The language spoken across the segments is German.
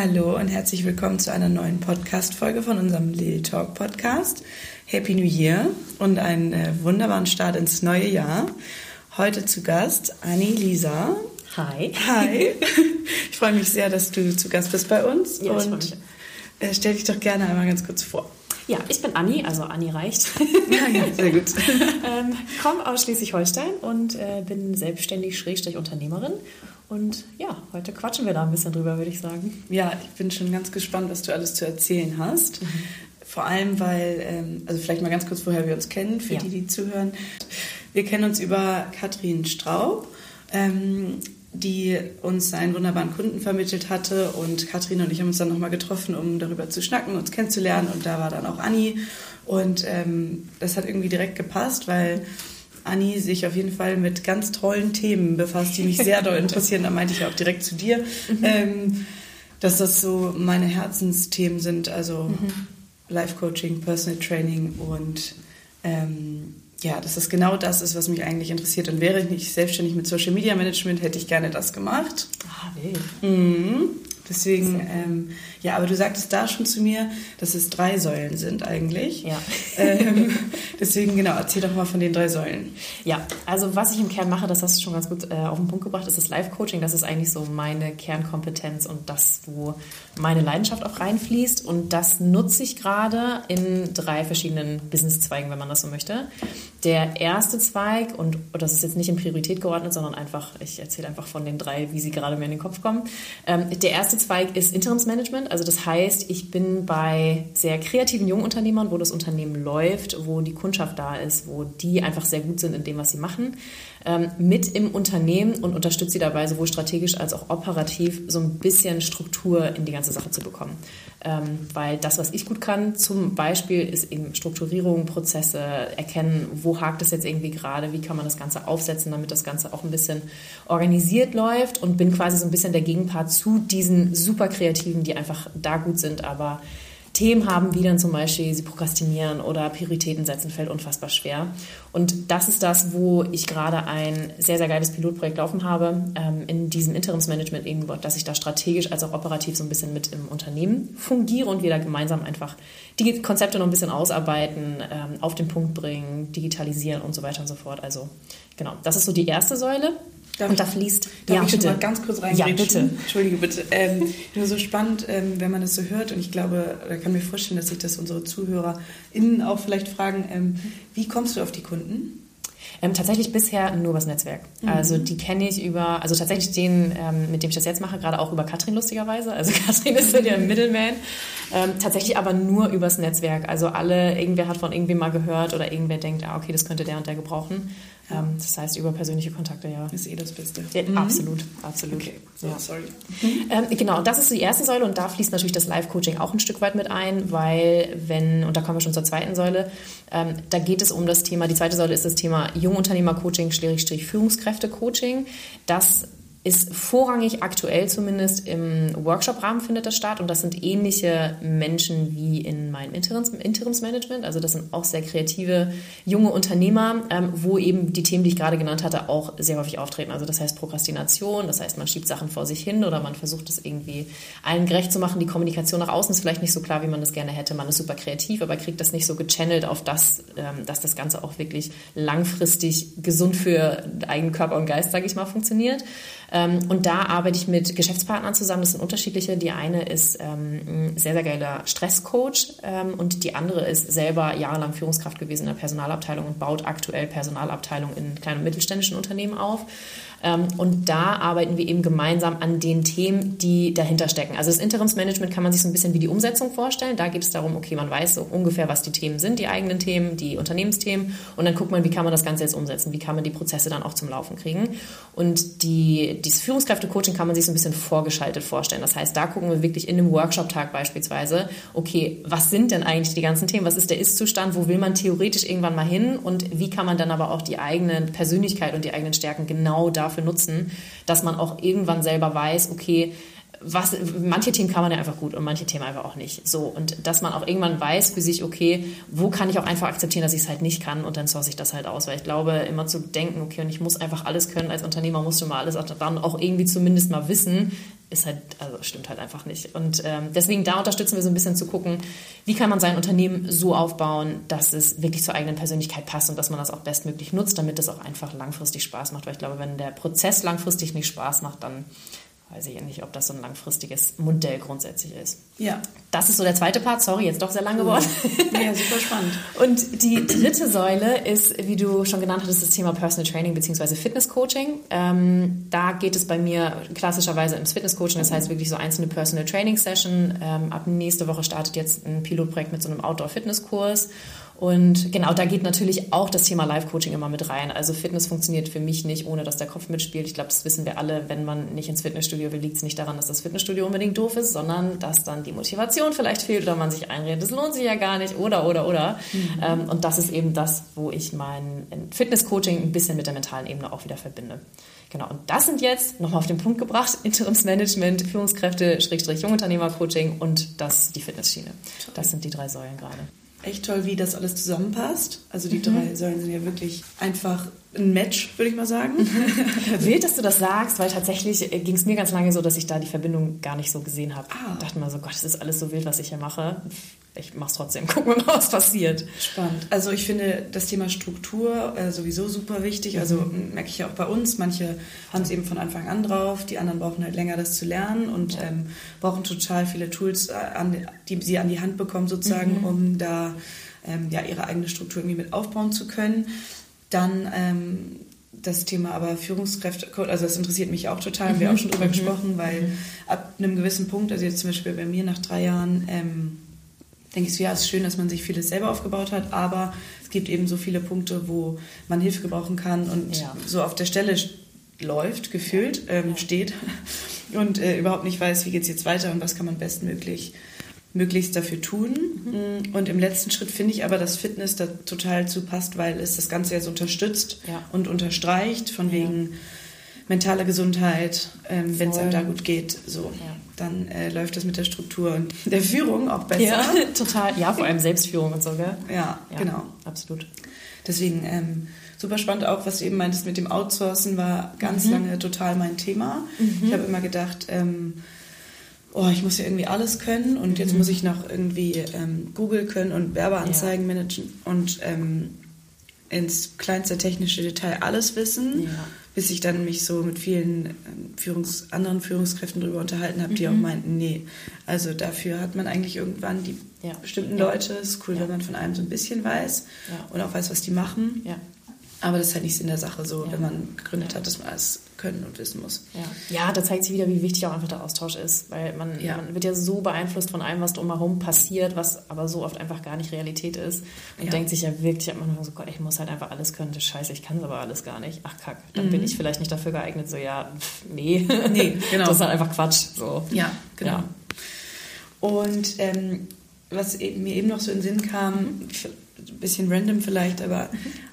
Hallo und herzlich willkommen zu einer neuen Podcast-Folge von unserem Lil Talk Podcast. Happy New Year und einen äh, wunderbaren Start ins neue Jahr. Heute zu Gast Anni Lisa. Hi. Hi. Ich freue mich sehr, dass du zu Gast bist bei uns. Ja, und mich. äh, stell dich doch gerne einmal ganz kurz vor. Ja, ich bin Anni, also Anni reicht. Ja, sehr gut. ähm, komme aus Schleswig-Holstein und äh, bin selbstständig Schrägstrich Unternehmerin. Und ja, heute quatschen wir da ein bisschen drüber, würde ich sagen. Ja, ich bin schon ganz gespannt, was du alles zu erzählen hast. Vor allem, weil, ähm, also vielleicht mal ganz kurz, woher wir uns kennen, für Ja. die, die zuhören. Wir kennen uns über Katrin Straub, ähm, die uns einen wunderbaren Kunden vermittelt hatte. Und Katrin und ich haben uns dann nochmal getroffen, um darüber zu schnacken, uns kennenzulernen. Und da war dann auch Anni. Und ähm, das hat irgendwie direkt gepasst, weil Anni sich auf jeden Fall mit ganz tollen Themen befasst, die mich sehr doll interessieren. Da meinte ich auch direkt zu dir, ähm, dass das so meine Herzensthemen sind, also Life Coaching, Personal Training und ähm, ja, dass das genau das ist, was mich eigentlich interessiert. Und wäre ich nicht selbstständig mit Social Media Management, hätte ich gerne das gemacht. Ah, wild. Mhm. Deswegen, ähm, ja, aber du sagtest da schon zu mir, dass es drei Säulen sind eigentlich. Ja. Ähm, deswegen, genau, erzähl doch mal von den drei Säulen. Ja, also was ich im Kern mache, das hast du schon ganz gut äh, auf den Punkt gebracht, ist das Live-Coaching. Das ist eigentlich so meine Kernkompetenz und das, wo meine Leidenschaft auch reinfließt. Und das nutze ich gerade in drei verschiedenen Businesszweigen, wenn man das so möchte. Der erste Zweig, und das ist jetzt nicht in Priorität geordnet, sondern einfach, ich erzähle einfach von den drei, wie sie gerade mir in den Kopf kommen. Ähm, der erste Zweig ist Interimsmanagement. Also das heißt, ich bin bei sehr kreativen Jungunternehmern, wo das Unternehmen läuft, wo die Kundschaft da ist, wo die einfach sehr gut sind in dem, was sie machen, mit im Unternehmen und unterstütze sie dabei, sowohl strategisch als auch operativ so ein bisschen Struktur in die ganze Sache zu bekommen. Ähm, weil das, was ich gut kann, zum Beispiel ist eben Strukturierung, Prozesse, erkennen, wo hakt es jetzt irgendwie gerade, wie kann man das Ganze aufsetzen, damit das Ganze auch ein bisschen organisiert läuft und bin quasi so ein bisschen der Gegenpart zu diesen super Kreativen, die einfach da gut sind, aber Themen haben, wie dann zum Beispiel sie prokrastinieren oder Prioritäten setzen, fällt unfassbar schwer. Und das ist das, wo ich gerade ein sehr, sehr geiles Pilotprojekt laufen habe, ähm, in diesem Interimsmanagement eben, dass ich da strategisch als auch operativ so ein bisschen mit im Unternehmen fungiere und wir da gemeinsam einfach die Konzepte noch ein bisschen ausarbeiten, ähm, auf den Punkt bringen, digitalisieren und so weiter und so fort. Also genau, das ist so die erste Säule. Darf und da fließt... Darf ja, ich schon bitte. mal ganz kurz Ja, reingrätschen? bitte. Entschuldige bitte. Ähm, nur so spannend, ähm, wenn man das so hört und ich glaube, da kann mir vorstellen, dass sich das unsere ZuhörerInnen auch vielleicht fragen, ähm, wie kommst du auf die Kunden? Ähm, tatsächlich bisher nur übers Netzwerk. Also die kenne ich über, also tatsächlich den, ähm, mit dem ich das jetzt mache, gerade auch über Katrin lustigerweise. Also Katrin ist so der Middleman. Ähm, tatsächlich aber nur übers Netzwerk. Also alle, irgendwer hat von irgendwem mal gehört oder irgendwer denkt, ah, okay, das könnte der und der gebrauchen. Ähm, das heißt über persönliche Kontakte, ja. Ist eh das Beste. Ja, Absolut, absolut. Okay, so, Ja. sorry. Ähm, genau, das ist die erste Säule und da fließt natürlich das Live-Coaching auch ein Stück weit mit ein, weil wenn, und da kommen wir schon zur zweiten Säule, ähm, da geht es um das Thema, die zweite Säule ist das Thema Jungunternehmer-Coaching, Führungskräfte-Coaching. Das ist vorrangig aktuell zumindest im Workshop-Rahmen findet das statt und das sind ähnliche Menschen wie in meinem Interims Interimsmanagement. Also das sind auch sehr kreative junge Unternehmer, ähm, wo eben die Themen, die ich gerade genannt hatte, auch sehr häufig auftreten. Also das heißt Prokrastination, das heißt man schiebt Sachen vor sich hin oder man versucht es irgendwie allen gerecht zu machen. Die Kommunikation nach außen ist vielleicht nicht so klar, wie man das gerne hätte. Man ist super kreativ, aber kriegt das nicht so gechannelt auf das, ähm, dass das Ganze auch wirklich langfristig gesund für eigenen Körper und Geist, sage ich mal, funktioniert. Und da arbeite ich mit Geschäftspartnern zusammen. Das sind unterschiedliche. Die eine ist ähm, ein sehr, sehr geiler Stresscoach ähm, und die andere ist selber jahrelang Führungskraft gewesen in der Personalabteilung und baut aktuell Personalabteilung in kleinen und mittelständischen Unternehmen auf. Ähm, und da arbeiten wir eben gemeinsam an den Themen, die dahinter stecken. Also das Interimsmanagement kann man sich so ein bisschen wie die Umsetzung vorstellen. Da geht es darum, okay, man weiß so ungefähr, was die Themen sind, die eigenen Themen, die Unternehmensthemen. Und dann guckt man, wie kann man das Ganze jetzt umsetzen? Wie kann man die Prozesse dann auch zum Laufen kriegen? Und die, dieses Führungskräfte-Coaching kann man sich so ein bisschen vorgeschaltet vorstellen. Das heißt, da gucken wir wirklich in einem Workshop-Tag beispielsweise, okay, was sind denn eigentlich die ganzen Themen? Was ist der Ist-Zustand? Wo will man theoretisch irgendwann mal hin? Und wie kann man dann aber auch die eigene Persönlichkeit und die eigenen Stärken genau dafür nutzen, dass man auch irgendwann selber weiß, okay, was, manche Themen kann man ja einfach gut und manche Themen einfach auch nicht. So, und dass man auch irgendwann weiß für sich, okay, wo kann ich auch einfach akzeptieren, dass ich es halt nicht kann und dann source ich das halt aus. Weil ich glaube, immer zu denken, okay, und ich muss einfach alles können, als Unternehmer musst du mal alles dann auch irgendwie zumindest mal wissen, ist halt, also stimmt halt einfach nicht. Und ähm, deswegen da unterstützen wir so ein bisschen zu gucken, wie kann man sein Unternehmen so aufbauen, dass es wirklich zur eigenen Persönlichkeit passt und dass man das auch bestmöglich nutzt, damit es auch einfach langfristig Spaß macht. Weil ich glaube, wenn der Prozess langfristig nicht Spaß macht, dann weiß ich nicht, ob das so ein langfristiges Modell grundsätzlich ist. Ja. Das ist so der zweite Part. Sorry, jetzt doch sehr lang geworden. Ja, super spannend. Und die dritte Säule ist, wie du schon genannt hattest, das Thema Personal Training bzw. Fitness Coaching. Ähm, da geht es bei mir klassischerweise ins Fitness Coaching, das heißt wirklich so einzelne Personal Training Session. Ähm, ab nächste Woche startet jetzt ein Pilotprojekt mit so einem Outdoor Fitness Kurs. Und genau, da geht natürlich auch das Thema Live-Coaching immer mit rein. Also Fitness funktioniert für mich nicht, ohne dass der Kopf mitspielt. Ich glaube, das wissen wir alle. Wenn man nicht ins Fitnessstudio will, liegt es nicht daran, dass das Fitnessstudio unbedingt doof ist, sondern dass dann die Motivation vielleicht fehlt oder man sich einredet, das lohnt sich ja gar nicht oder, oder, oder. Mhm. Ähm, und das ist eben das, wo ich mein Fitness-Coaching ein bisschen mit der mentalen Ebene auch wieder verbinde. Genau, und das sind jetzt, nochmal auf den Punkt gebracht, Interimsmanagement, Führungskräfte, Schrägstrich Jungunternehmer-Coaching und das die Fitnessschiene. Das sind die drei Säulen gerade echt toll, wie das alles zusammenpasst. Also die mhm. drei Säulen sind ja wirklich einfach ein Match, würde ich mal sagen. Wild, dass du das sagst, weil tatsächlich ging es mir ganz lange so, dass ich da die Verbindung gar nicht so gesehen habe. Ah. Ich dachte mal so, Gott, das ist alles so wild, was ich hier mache ich mache es trotzdem. Gucken wir mal, was passiert. Spannend. Also ich finde das Thema Struktur äh, sowieso super wichtig. Also mhm. merke ich ja auch bei uns. Manche haben es eben von Anfang an drauf. Die anderen brauchen halt länger, das zu lernen und ja. ähm, brauchen total viele Tools, äh, an, die sie an die Hand bekommen sozusagen, mhm. um da ähm, ja, ihre eigene Struktur irgendwie mit aufbauen zu können. Dann ähm, das Thema aber Führungskräfte, also das interessiert mich auch total, haben wir auch schon drüber mhm. gesprochen, weil mhm. ab einem gewissen Punkt, also jetzt zum Beispiel bei mir nach drei Jahren, ähm, denke ich so, ja, es ist schön, dass man sich vieles selber aufgebaut hat, aber es gibt eben so viele Punkte, wo man Hilfe gebrauchen kann und ja. so auf der Stelle läuft, gefühlt, ähm, steht und äh, überhaupt nicht weiß, wie geht es jetzt weiter und was kann man bestmöglich möglichst dafür tun. Mhm. Und im letzten Schritt finde ich aber, dass Fitness da total zu passt, weil es das Ganze jetzt unterstützt ja. und unterstreicht, von wegen mentale Gesundheit, ähm, wenn es einem da gut geht. So. Ja dann äh, läuft das mit der Struktur und der Führung auch besser. Ja, total. Ja, vor allem Selbstführung und so, gell? Ja, ja genau. Absolut. Deswegen ähm, super spannend auch, was du eben meintest mit dem Outsourcen, war ganz mhm. lange total mein Thema. Mhm. Ich habe immer gedacht, ähm, oh, ich muss ja irgendwie alles können und jetzt mhm. muss ich noch irgendwie ähm, Google können und Werbeanzeigen ja. managen und ähm, ins kleinste technische Detail alles wissen. Ja bis ich dann mich so mit vielen ähm, Führungs-, anderen Führungskräften darüber unterhalten habe, die mhm. auch meinten, nee, also dafür hat man eigentlich irgendwann die ja. bestimmten Leute. Es ist cool, ja. wenn man von einem so ein bisschen weiß und auch weiß, was die machen. Aber das ist halt nicht Sinn der Sache so, ja. wenn man gegründet hat, dass man alles können und wissen muss. Ja. ja, da zeigt sich wieder, wie wichtig auch einfach der Austausch ist, weil man, ja. man wird ja so beeinflusst von allem, was drumherum passiert, was aber so oft einfach gar nicht Realität ist und ja. denkt sich ja wirklich am Anfang so, Gott, ich muss halt einfach alles können, das scheiße, ich kann es aber alles gar nicht. Ach kack, dann mhm. bin ich vielleicht nicht dafür geeignet, so ja, pff, nee, nee genau. das ist halt einfach Quatsch. So. Ja, genau. Und ähm, was eben, mir eben noch so in den Sinn kam, ein bisschen random vielleicht, aber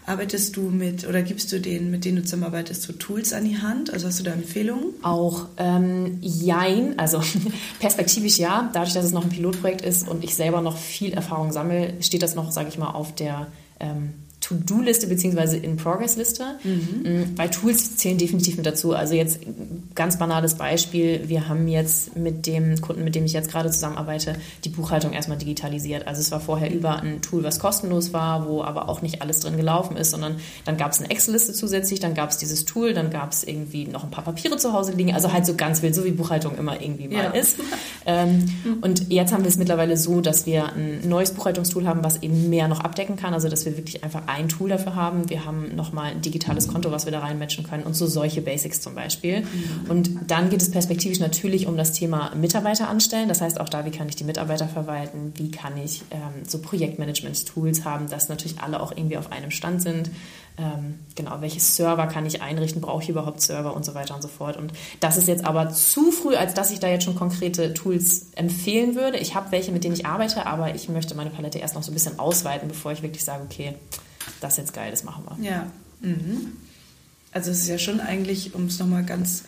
arbeitest du mit oder gibst du denen, mit denen du zusammenarbeitest, so Tools an die Hand? Also hast du da Empfehlungen? Auch ähm, jein, also perspektivisch ja. Dadurch, dass es noch ein Pilotprojekt ist und ich selber noch viel Erfahrung sammle, steht das noch, sage ich mal, auf der ähm, To-Do-Liste bzw. In-Progress-Liste. Mhm. Weil Tools zählen definitiv mit dazu. Also jetzt ganz banales Beispiel. Wir haben jetzt mit dem Kunden, mit dem ich jetzt gerade zusammenarbeite, die Buchhaltung erstmal digitalisiert. Also es war vorher über ein Tool, was kostenlos war, wo aber auch nicht alles drin gelaufen ist, sondern dann gab es eine Excel-Liste zusätzlich, dann gab es dieses Tool, dann gab es irgendwie noch ein paar Papiere zu Hause liegen. Also halt so ganz wild, so wie Buchhaltung immer irgendwie mal ja. ist. Ähm, und jetzt haben wir es mittlerweile so, dass wir ein neues Buchhaltungstool haben, was eben mehr noch abdecken kann. Also dass wir wirklich einfach ein Tool dafür haben. Wir haben nochmal ein digitales Konto, was wir da reinmatchen können und so solche Basics zum Beispiel. Mhm. Und dann geht es perspektivisch natürlich um das Thema Mitarbeiter anstellen. Das heißt auch da, wie kann ich die Mitarbeiter verwalten? Wie kann ich ähm, so Projektmanagement-Tools haben, dass natürlich alle auch irgendwie auf einem Stand sind? Ähm, genau, welche Server kann ich einrichten? Brauche ich überhaupt Server und so weiter und so fort? Und das ist jetzt aber zu früh, als dass ich da jetzt schon konkrete Tools empfehlen würde. Ich habe welche, mit denen ich arbeite, aber ich möchte meine Palette erst noch so ein bisschen ausweiten, bevor ich wirklich sage, okay, das ist jetzt geil, das machen wir. Ja. Mhm. Also es ist ja schon eigentlich, um es nochmal ganz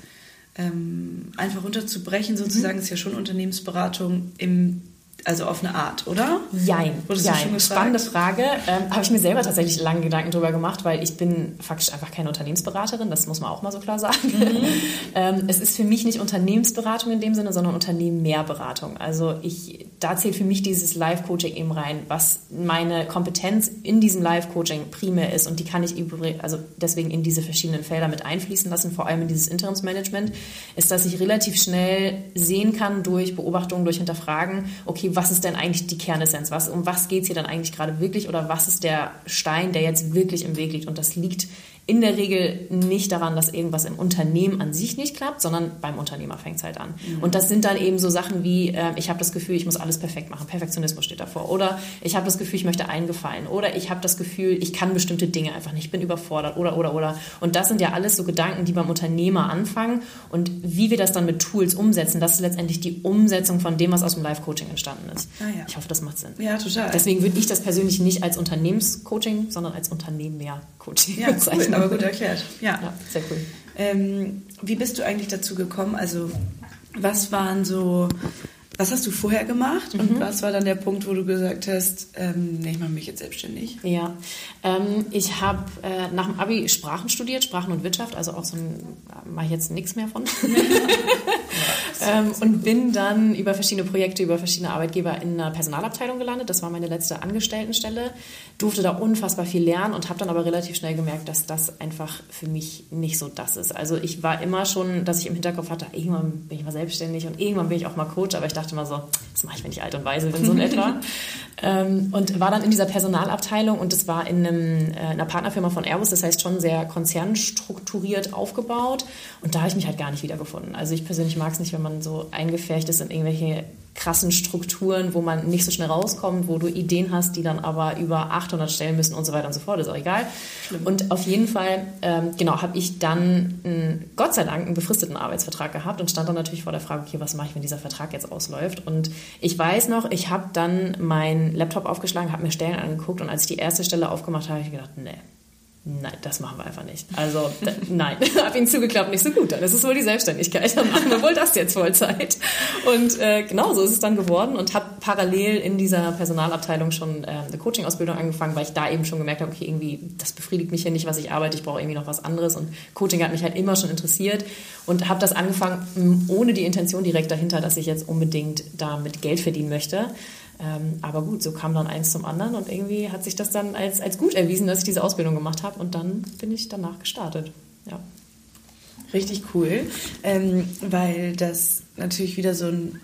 ähm, einfach runterzubrechen, sozusagen, mhm. ist ja schon Unternehmensberatung im also auf eine Art, oder? Jein. Jein. Spannende Frage. Ähm, Habe ich mir selber tatsächlich lange Gedanken darüber gemacht, weil ich bin faktisch einfach keine Unternehmensberaterin, das muss man auch mal so klar sagen. Mhm. ähm, es ist für mich nicht Unternehmensberatung in dem Sinne, sondern Unternehmenmehrberatung. Also ich, da zählt für mich dieses Live-Coaching eben rein, was meine Kompetenz in diesem Live-Coaching primär ist und die kann ich also deswegen in diese verschiedenen Felder mit einfließen lassen, vor allem in dieses Interimsmanagement, ist, dass ich relativ schnell sehen kann durch Beobachtungen, durch Hinterfragen, okay, was ist denn eigentlich die Kernessenz? Was, um was geht es hier dann eigentlich gerade wirklich? Oder was ist der Stein, der jetzt wirklich im Weg liegt? Und das liegt in der Regel nicht daran, dass irgendwas im Unternehmen an sich nicht klappt, sondern beim Unternehmer fängt es halt an. Mhm. Und das sind dann eben so Sachen wie, äh, ich habe das Gefühl, ich muss alles perfekt machen. Perfektionismus steht davor. Oder ich habe das Gefühl, ich möchte eingefallen. Oder ich habe das Gefühl, ich kann bestimmte Dinge einfach nicht, ich bin überfordert. Oder, oder, oder. Und das sind ja alles so Gedanken, die beim Unternehmer anfangen. Und wie wir das dann mit Tools umsetzen, das ist letztendlich die Umsetzung von dem, was aus dem Live-Coaching entstanden ist. Ah, ja. Ich hoffe, das macht Sinn. Ja, total. Deswegen würde ich das persönlich nicht als Unternehmenscoaching, sondern als Unternehmer-Coaching ja, bezeichnen. Cool aber gut erklärt. Ja, ja sehr cool. Ähm, wie bist du eigentlich dazu gekommen? Also, was waren so, was hast du vorher gemacht und mhm. was war dann der Punkt, wo du gesagt hast, ähm, nee, ich mache mich jetzt selbstständig? Ja, ähm, ich habe äh, nach dem Abi Sprachen studiert, Sprachen und Wirtschaft, also auch so ein, mache ich jetzt nichts mehr von. ähm, und bin dann über verschiedene Projekte, über verschiedene Arbeitgeber in einer Personalabteilung gelandet. Das war meine letzte Angestelltenstelle. Durfte da unfassbar viel lernen und habe dann aber relativ schnell gemerkt, dass das einfach für mich nicht so das ist. Also ich war immer schon, dass ich im Hinterkopf hatte, irgendwann bin ich mal selbstständig und irgendwann bin ich auch mal Coach, aber ich dachte immer so, das mache ich, wenn ich alt und weise bin, so in etwa. ähm, und war dann in dieser Personalabteilung und das war in, einem, äh, einer Partnerfirma von Airbus, das heißt schon sehr konzernstrukturiert aufgebaut. Und da habe ich mich halt gar nicht wiedergefunden. Also ich persönlich mag es nicht, wenn man so eingefärcht ist in irgendwelche krassen Strukturen, wo man nicht so schnell rauskommt, wo du Ideen hast, die dann aber über 800 Stellen müssen und so weiter und so fort, ist auch egal. Schlimm. Und auf jeden Fall, ähm, genau, habe ich dann einen, Gott sei Dank einen befristeten Arbeitsvertrag gehabt und stand dann natürlich vor der Frage, okay, was mache ich, wenn dieser Vertrag jetzt ausläuft? Und ich weiß noch, ich habe dann meinen Laptop aufgeschlagen, habe mir Stellen angeguckt und als ich die erste Stelle aufgemacht habe, habe ich gedacht, nee, Nein, das machen wir einfach nicht. Also da, nein, habe ihn zugeklappt, nicht so gut. Dann ist es wohl die Selbstständigkeit. Dann machen wir wohl das jetzt Vollzeit. Und äh, genau so ist es dann geworden und habe parallel in dieser Personalabteilung schon äh, eine Coaching-Ausbildung angefangen, weil ich da eben schon gemerkt habe, okay, irgendwie das befriedigt mich hier nicht, was ich arbeite. Ich brauche irgendwie noch was anderes. Und Coaching hat mich halt immer schon interessiert und habe das angefangen ohne die Intention direkt dahinter, dass ich jetzt unbedingt damit Geld verdienen möchte ähm, aber gut, so kam dann eins zum anderen und irgendwie hat sich das dann als, als gut erwiesen, dass ich diese Ausbildung gemacht habe und dann bin ich danach gestartet. Ja. Richtig cool, ähm, weil das natürlich wieder so ein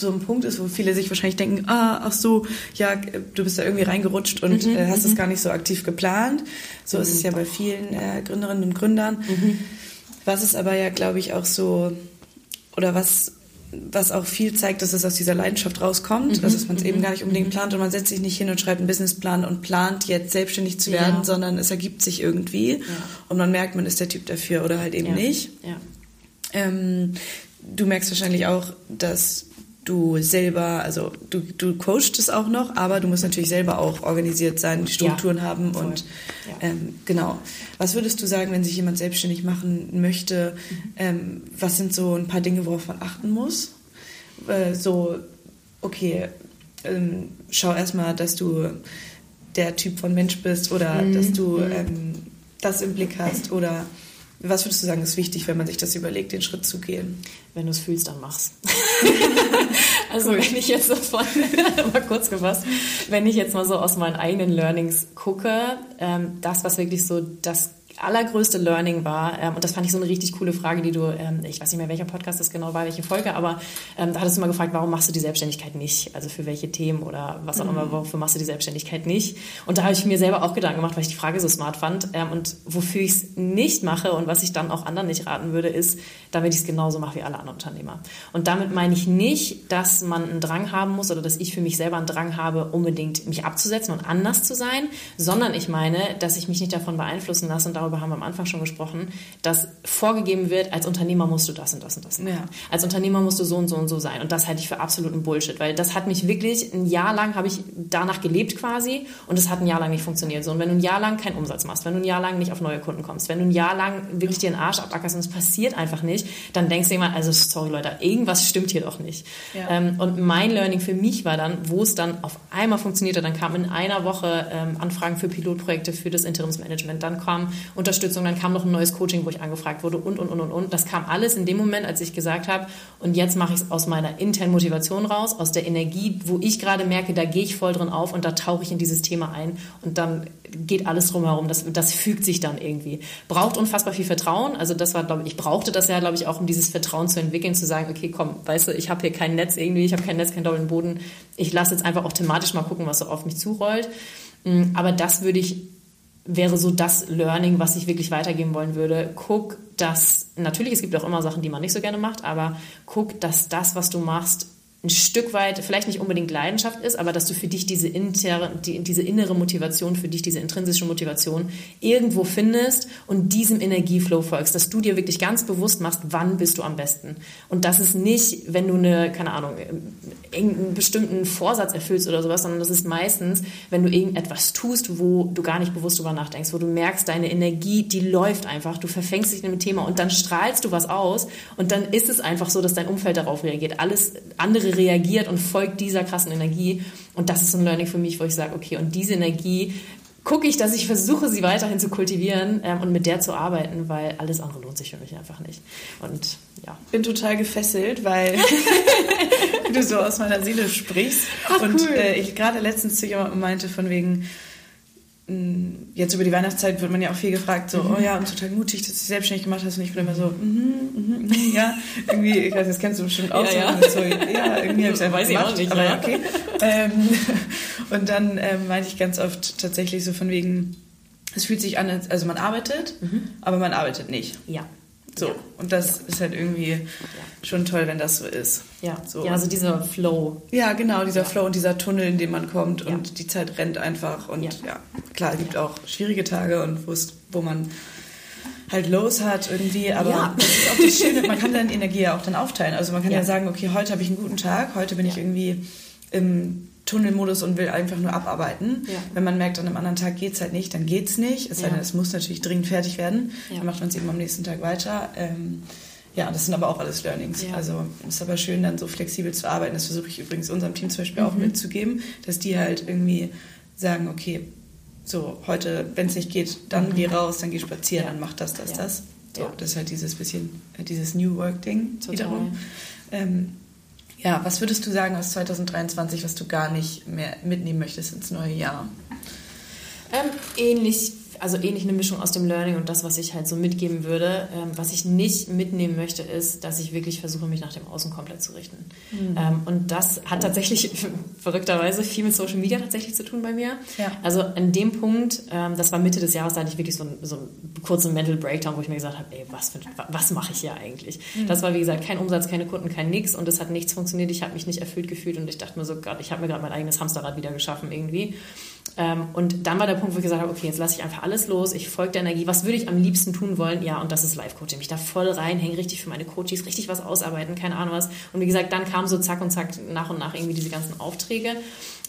so ein Punkt ist, wo viele sich wahrscheinlich denken, ah, ach so, ja, du bist da irgendwie reingerutscht und mhm, äh, hast es mhm. gar nicht so aktiv geplant. So mhm. ist es ja bei vielen äh, Gründerinnen und Gründern. Mhm. Was ist aber ja, glaube ich, auch so, oder was was auch viel zeigt, dass es aus dieser Leidenschaft rauskommt, mhm. also dass man es eben mhm. gar nicht unbedingt plant und man setzt sich nicht hin und schreibt einen Businessplan und plant jetzt selbstständig zu werden, ja. sondern es ergibt sich irgendwie ja. und man merkt, man ist der Typ dafür oder halt eben ja. nicht. Ähm, du merkst wahrscheinlich auch, dass du selber, also du, du coachst es auch noch, aber du musst natürlich selber auch organisiert sein, die Strukturen haben voll. und ähm, genau. Was würdest du sagen, wenn sich jemand selbstständig machen möchte? Mhm. Ähm, was sind so ein paar Dinge, worauf man achten muss? Äh, so, okay, ähm, schau erstmal, dass du der Typ von Mensch bist oder mhm. dass du mhm. ähm, das im Blick hast oder was würdest du sagen, ist wichtig, wenn man sich das überlegt, den Schritt zu gehen? Wenn du es fühlst, dann mach's. also wenn ich jetzt davon, mal kurz gefasst, wenn ich jetzt mal so aus meinen eigenen Learnings gucke, ähm, das, was wirklich so das allergrößte Learning war, ähm, und das fand ich so eine richtig coole Frage, die du, ähm, ich weiß nicht mehr, welcher Podcast das genau war, welche Folge, aber ähm, da hattest du mal gefragt, warum machst du die Selbstständigkeit nicht? Also für welche Themen oder was auch mhm. immer, wofür machst du die Selbstständigkeit nicht? Und da habe ich mir selber auch Gedanken gemacht, weil ich die Frage so smart fand. Ähm, und wofür ich es nicht mache und was ich dann auch anderen nicht raten würde, ist, damit ich es genauso mache wie alle anderen Unternehmer. Und damit meine ich nicht, dass man einen Drang haben muss oder dass ich für mich selber einen Drang habe, unbedingt mich abzusetzen und anders zu sein, sondern ich meine, dass ich mich nicht davon beeinflussen lasse und darüber darüber haben wir am Anfang schon gesprochen, dass vorgegeben wird, als Unternehmer musst du das und das und das machen. Ja. Als Unternehmer musst du so und so und so sein. Und das halte ich für absoluten Bullshit, weil das hat mich wirklich, ein Jahr lang habe ich danach gelebt quasi und es hat ein Jahr lang nicht funktioniert. So, und wenn du ein Jahr lang keinen Umsatz machst, wenn du ein Jahr lang nicht auf neue Kunden kommst, wenn du ein Jahr lang wirklich dir den Arsch abackerst und es passiert einfach nicht, dann denkst du immer, also sorry Leute, irgendwas stimmt hier doch nicht. Ja. Ähm, und mein Learning für mich war dann, wo es dann auf einmal funktionierte, dann kam in einer Woche ähm, Anfragen für Pilotprojekte für das Interimsmanagement, dann kam Unterstützung, dann kam noch ein neues Coaching, wo ich angefragt wurde und, und, und, und, und. Das kam alles in dem Moment, als ich gesagt habe, und jetzt mache ich es aus meiner internen Motivation raus, aus der Energie, wo ich gerade merke, da gehe ich voll drin auf und da tauche ich in dieses Thema ein und dann geht alles drumherum. Das, das fügt sich dann irgendwie. Braucht unfassbar viel Vertrauen. Also das war, glaube ich, ich brauchte das ja, glaube ich, auch, um dieses Vertrauen zu entwickeln, zu sagen, okay, komm, weißt du, ich habe hier kein Netz irgendwie, ich habe kein Netz, keinen doppelten Boden. Ich lasse jetzt einfach auch thematisch mal gucken, was so auf mich zurollt. Mm, aber das würde ich wäre so das Learning, was ich wirklich weitergeben wollen würde. Guck, dass, natürlich, es gibt auch immer Sachen, die man nicht so gerne macht, aber guck, dass das, was du machst, ein Stück weit, vielleicht nicht unbedingt Leidenschaft ist, aber dass du für dich diese, inter, die, diese innere Motivation, für dich diese intrinsische Motivation irgendwo findest und diesem Energieflow folgst, dass du dir wirklich ganz bewusst machst, wann bist du am besten. Und das ist nicht, wenn du eine, keine Ahnung, irgendeinen bestimmten Vorsatz erfüllst oder sowas, sondern das ist meistens, wenn du irgendetwas tust, wo du gar nicht bewusst drüber nachdenkst, wo du merkst, deine Energie, die läuft einfach, du verfängst dich in einem Thema und dann strahlst du was aus und dann ist es einfach so, dass dein Umfeld darauf reagiert. Alles andere andere reagiert und folgt dieser krassen Energie. Und das ist ein Learning für mich, wo ich sage, okay, und diese Energie gucke ich, dass ich versuche, sie weiterhin zu kultivieren ähm, und mit der zu arbeiten, weil alles andere lohnt sich für mich einfach nicht. Und ja. Bin total gefesselt, weil du so aus meiner Seele sprichst. Ach, und cool. äh, ich gerade letztens zu jemandem meinte, von wegen, jetzt über die Weihnachtszeit wird man ja auch viel gefragt, so, mhm. oh ja, und total mutig, dass du dich selbstständig gemacht hast. Und ich bin immer so, mhm, mhm, mhm ja, irgendwie, ich weiß, das kennst du bestimmt auch. Ja, so, ja. so, ja irgendwie habe ich es einfach weiß gemacht, ich auch nicht, aber ja, okay. ähm, und dann ähm, meinte ich ganz oft tatsächlich so von wegen, es fühlt sich an, also man arbeitet, mhm. aber man arbeitet nicht. Ja. So, ja. und das ja. ist halt irgendwie ja. schon toll, wenn das so ist. Ja, so. ja also dieser Flow. Ja, genau, dieser Flow und dieser Tunnel, in dem man kommt und die Zeit rennt einfach. Und ja, klar, es gibt auch schwierige Tage und wo man halt los hat irgendwie, aber das ist auch das Schöne, man kann dann Energie ja auch dann aufteilen. Also man kann ja, sagen, okay, heute habe ich einen guten Tag, heute bin ich irgendwie im Tunnelmodus und will einfach nur abarbeiten. Ja. Wenn man merkt, an einem anderen Tag geht es halt nicht, dann geht es nicht. Es, ja. es muss natürlich dringend fertig werden. Ja. Dann macht man es eben am nächsten Tag weiter. Ähm, ja, das sind aber auch alles Learnings. Ja. Also es ist aber schön, dann so flexibel zu arbeiten. Das versuche ich übrigens unserem Team zum Beispiel mhm. auch mitzugeben, dass die halt irgendwie sagen, okay, so heute, wenn es nicht geht, dann mhm. geh raus, dann geh spazieren, dann mach das, das, das. So, das ist halt dieses bisschen, dieses New Work-Ding wiederum. Ähm, ja, was würdest du sagen aus 2023, was du gar nicht mehr mitnehmen möchtest ins neue Jahr? Ähm, ähnlich also ähnlich eine Mischung aus dem Learning und das, was ich halt so mitgeben würde. Ähm, was ich nicht mitnehmen möchte, ist, dass ich wirklich versuche, mich nach dem Außen komplett zu richten. Mhm. Ähm, und das hat tatsächlich verrückterweise viel mit Social Media tatsächlich zu tun bei mir. Ja. Also an dem Punkt, ähm, das war Mitte des Jahres, da hatte ich wirklich so, einen, so einen kurzen Mental Breakdown, wo ich mir gesagt habe, ey, was, was mache ich hier eigentlich? Mhm. Das war, wie gesagt, kein Umsatz, keine Kunden, kein Nix und es hat nichts funktioniert. Ich habe mich nicht erfüllt gefühlt und ich dachte mir so, Gott, ich habe mir gerade mein eigenes Hamsterrad wieder geschaffen irgendwie. Ähm, und dann war der Punkt, wo ich gesagt habe, okay, jetzt lasse ich einfach alles los, ich folge der Energie. Was würde ich am liebsten tun wollen? Ja, und das ist Live-Coaching. Mich da voll reinhängen, richtig für meine Coaches, richtig was ausarbeiten, keine Ahnung was. Und wie gesagt, dann kam so zack und zack nach und nach irgendwie diese ganzen Aufträge.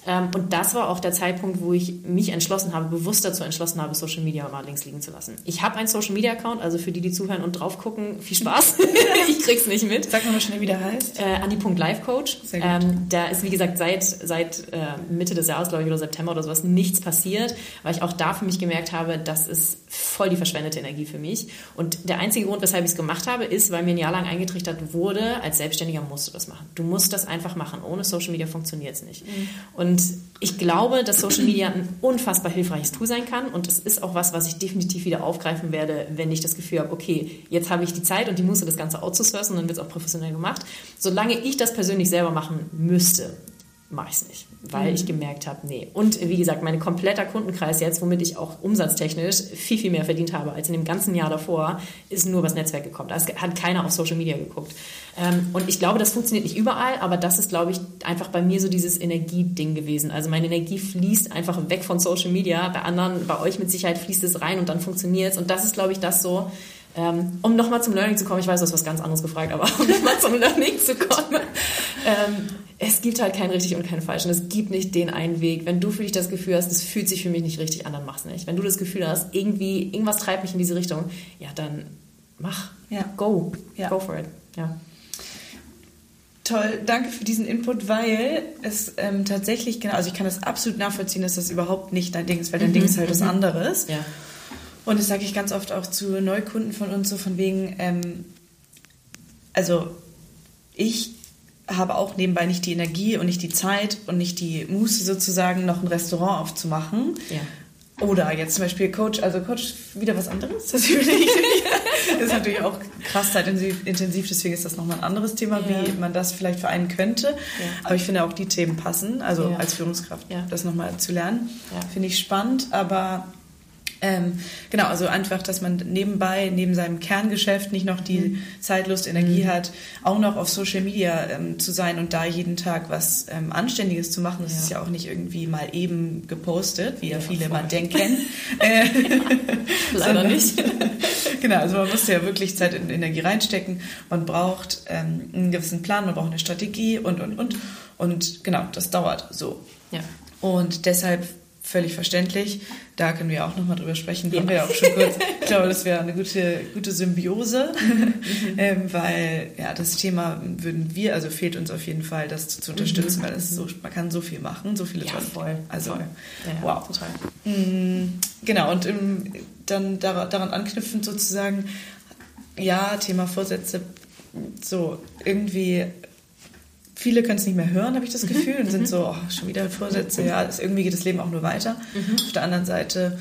Ähm, und das war auch der Zeitpunkt, wo ich mich entschlossen habe, bewusst dazu entschlossen habe, Social Media mal links liegen zu lassen. Ich habe einen Social Media Account, also für die, die zuhören und drauf gucken, viel Spaß. ich krieg's nicht mit. Sag mal schnell, wie der heißt. Äh, Andi.livecoach. Ähm, da ist, wie gesagt, seit, seit äh, Mitte des Jahres, glaube ich, oder September oder sowas nichts passiert, weil ich auch da für mich gemerkt habe, das ist voll die verschwendete Energie für mich. Und der einzige Grund, weshalb ich es gemacht habe, ist, weil mir ein Jahr lang eingetrichtert wurde, als Selbstständiger musst du das machen. Du musst das einfach machen. Ohne Social Media funktioniert es nicht. Mhm. Und ich glaube, dass Social Media ein unfassbar hilfreiches Tool sein kann. Und es ist auch was, was ich definitiv wieder aufgreifen werde, wenn ich das Gefühl habe, okay, jetzt habe ich die Zeit und die Muße, das Ganze outzusourcen und dann wird es auch professionell gemacht. Solange ich das persönlich selber machen müsste, mache ich es nicht. Weil mhm. ich gemerkt habe, nee. Und wie gesagt, mein kompletter Kundenkreis jetzt, womit ich auch umsatztechnisch viel, viel mehr verdient habe als in dem ganzen Jahr davor, ist nur übers Netzwerk gekommen. Da hat keiner auf Social Media geguckt. Ähm, und ich glaube, das funktioniert nicht überall, aber das ist, glaube ich, einfach bei mir so dieses Energieding gewesen. Also meine Energie fließt einfach weg von Social Media. Bei anderen, bei euch mit Sicherheit fließt es rein und dann funktioniert es. Und das ist, glaube ich, das so, ähm, um nochmal zum Learning zu kommen, ich weiß, du hast was ganz anderes gefragt, aber um nochmal zum Learning zu kommen. Ähm, es gibt halt kein richtig und kein falsch und es gibt nicht den einen Weg. Wenn du für dich das Gefühl hast, es fühlt sich für mich nicht richtig an, dann mach's nicht. Wenn du das Gefühl hast, irgendwie, irgendwas treibt mich in diese Richtung, ja, dann mach. Ja. Go. Ja. Go for it. Ja. Toll, danke für diesen Input, weil es ähm, tatsächlich, genau, also ich kann das absolut nachvollziehen, dass das überhaupt nicht dein Ding ist, weil dein mhm. Ding ist halt was mhm. anderes. Ja. Und das sage ich ganz oft auch zu Neukunden von uns, so von wegen, ähm, also ich habe auch nebenbei nicht die Energie und nicht die Zeit und nicht die Muße sozusagen, noch ein Restaurant aufzumachen. Ja. Oder jetzt zum Beispiel Coach, also Coach wieder was anderes. Das ist natürlich auch krass zeitintensiv, deswegen ist das nochmal ein anderes Thema, ja. wie man das vielleicht vereinen könnte. Ja. Aber ich finde auch die Themen passen, also als Führungskraft, das nochmal zu lernen, finde ich spannend. Aber ähm, genau, also einfach, dass man nebenbei, neben seinem Kerngeschäft nicht noch die mhm. Zeit, Lust, Energie mhm. hat, auch noch auf Social Media ähm, zu sein und da jeden Tag was ähm, Anständiges zu machen. Das ja. ist ja auch nicht irgendwie mal eben gepostet, wie ja, viele man denken. äh, Leider nicht. genau, also man muss ja wirklich Zeit und Energie reinstecken. Man braucht ähm, einen gewissen Plan, man braucht eine Strategie und, und, und. Und genau, das dauert so. Ja. Und deshalb völlig verständlich. Da können wir auch nochmal drüber sprechen. Ja. Haben wir ja auch schon kurz. Ich glaube, das wäre eine gute, gute Symbiose, mhm. ähm, weil ja das Thema würden wir, also fehlt uns auf jeden Fall, das zu, zu unterstützen, mhm. weil es so, man kann so viel machen, so viele ja, tolle. Voll. Also voll. Ja, wow, total. Mhm, genau und im, dann daran anknüpfend sozusagen, ja Thema Vorsätze, so irgendwie viele können es nicht mehr hören, habe ich das mhm. Gefühl, und sind mhm. so, oh, schon wieder Vorsätze, ja, ist, irgendwie geht das Leben auch nur weiter. Mhm. Auf der anderen Seite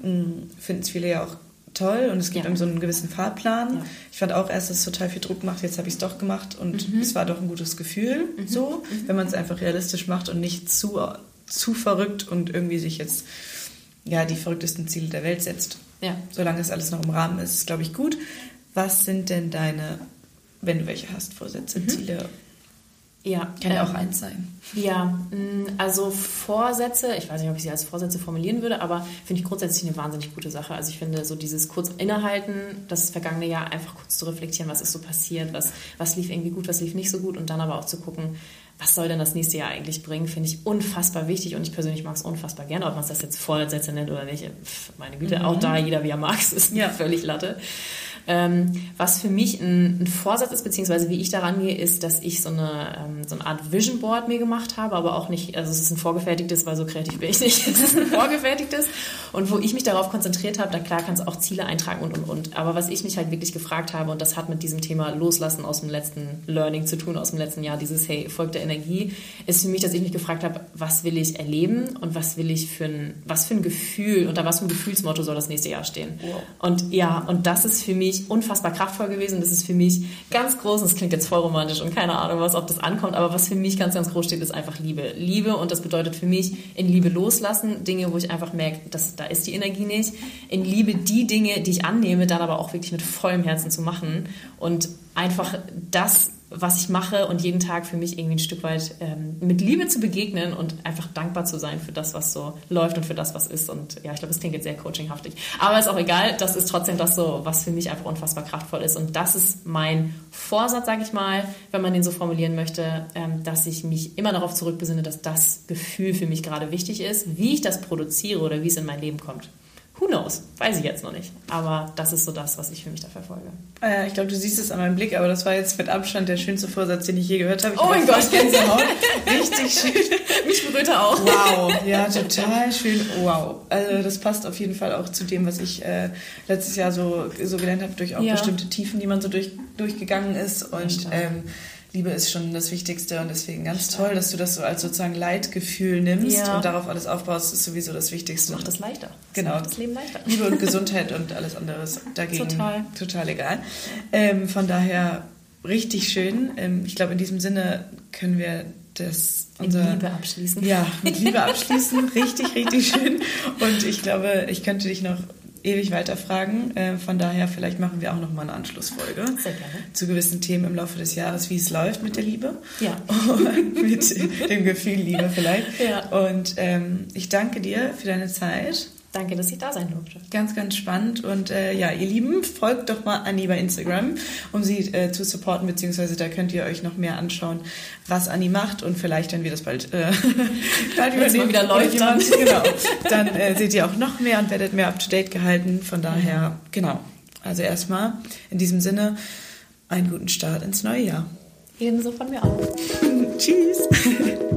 hm, finden es viele ja auch toll und es gibt ja. so einen gewissen Fahrplan. Ja. Ich fand auch erst, dass es total viel Druck macht, jetzt habe ich es doch gemacht und mhm. es war doch ein gutes Gefühl, mhm. so, mhm. wenn man es einfach realistisch macht und nicht zu, zu verrückt und irgendwie sich jetzt ja, die verrücktesten Ziele der Welt setzt. Ja. Solange es alles noch im Rahmen ist, ist glaube ich gut. Was sind denn deine, wenn du welche hast, Vorsätze, Ziele ja. Kann ja ähm, auch eins sein. Ja, mm, also Vorsätze, ich weiß nicht, ob ich sie als Vorsätze formulieren würde, aber finde ich grundsätzlich eine wahnsinnig gute Sache. Also ich finde so dieses kurz innehalten, das vergangene Jahr einfach kurz zu reflektieren, was ist so passiert, was, was lief irgendwie gut, was lief nicht so gut und dann aber auch zu gucken, was soll denn das nächste Jahr eigentlich bringen, finde ich unfassbar wichtig und ich persönlich mag es unfassbar gerne, ob man es das jetzt Vorsätze nennt oder nicht. Meine Güte, mhm. auch da jeder wie er mag, es ist ja. völlig Latte. Ähm, was für mich ein, ein, Vorsatz ist, beziehungsweise wie ich daran gehe, ist, dass ich so eine, ähm, so eine Art Vision Board mir gemacht habe, aber auch nicht, also es ist ein vorgefertigtes, weil so kreativ bin ich nicht, es ist ein vorgefertigtes und wo ich mich darauf konzentriert habe, da klar kannst du auch Ziele eintragen und, und, und. Aber was ich mich halt wirklich gefragt habe, und das hat mit diesem Thema Loslassen aus dem letzten Learning zu tun, aus dem letzten Jahr, dieses, hey, folgt der Energie, ist für mich, dass ich mich gefragt habe, was will ich erleben und was will ich für ein, was für ein Gefühl, unter was für ein Gefühlsmotto soll das nächste Jahr stehen. Wow. Und ja, und das ist für mich unfassbar kraftvoll gewesen. Das ist für mich ganz groß, und das klingt jetzt voll romantisch und keine Ahnung, was, ob das ankommt, aber was für mich ganz, ganz groß steht, ist einfach Liebe. Liebe und das bedeutet für mich in Liebe loslassen, Dinge, wo ich einfach merke, dass, da ist die Energie nicht. In Liebe die Dinge, die ich annehme, dann aber auch wirklich mit vollem Herzen zu machen und einfach das was ich mache und jeden Tag für mich irgendwie ein Stück weit ähm, mit Liebe zu begegnen und einfach dankbar zu sein für das, was so läuft und für das, was ist. Und ja, ich glaube, das klingt jetzt sehr coachinghaftig. Aber ist auch egal, das ist trotzdem das so, was für mich einfach unfassbar kraftvoll ist. Und das ist mein Vorsatz, sage ich mal, wenn man den so formulieren möchte, ähm, dass ich mich immer darauf zurückbesinne, dass das Gefühl für mich gerade wichtig ist, wie ich das produziere oder wie es in mein Leben kommt. Who knows? Weiß ich jetzt noch nicht. Aber das ist so das, was ich für mich da verfolge. Äh, ich glaube, du siehst es an meinem Blick, aber das war jetzt mit Abstand der schönste Vorsatz, den ich je gehört habe. Ich oh mein Gott, Gänsehaut. Richtig schön. mich berührt er auch. Wow, ja, total schön. Wow. Also das passt auf jeden Fall auch zu dem, was ich äh, letztes Jahr so, so gelernt habe, durch auch ja. bestimmte Tiefen, die man so durch, durchgegangen ist. Und ähm, Liebe ist schon das Wichtigste und deswegen ganz toll, dass du das so als sozusagen Leitgefühl nimmst ja. und darauf alles aufbaust, ist sowieso das Wichtigste. Das macht das leichter. Das genau. Macht das Leben leichter. Liebe und Gesundheit und alles andere ist dagegen total, total egal. Ähm, von daher richtig schön. Ähm, ich glaube, in diesem Sinne können wir das unser, mit Liebe abschließen. Ja, mit Liebe abschließen. richtig, richtig schön. Und ich glaube, ich könnte dich noch ewig weiterfragen. Äh, von daher, vielleicht machen wir auch noch mal eine Anschlussfolge Sehr gerne. zu gewissen Themen im Laufe des Jahres, wie es läuft mit der Liebe. Ja. Und mit dem Gefühl Liebe vielleicht. Ja. Und ähm, ich danke dir für deine Zeit. Danke, dass ich da sein durfte. Ganz, ganz spannend. Und äh, ja, ihr Lieben, folgt doch mal Anni bei Instagram, um sie äh, zu supporten, beziehungsweise da könnt ihr euch noch mehr anschauen, was Anni macht und vielleicht, wenn wir das bald, äh, bald übernehmen, wieder läuft dann, genau, dann äh, seht ihr auch noch mehr und werdet mehr up-to-date gehalten. Von daher, genau. Also erstmal in diesem Sinne einen guten Start ins neue Jahr. Ebenso von mir auch. Tschüss.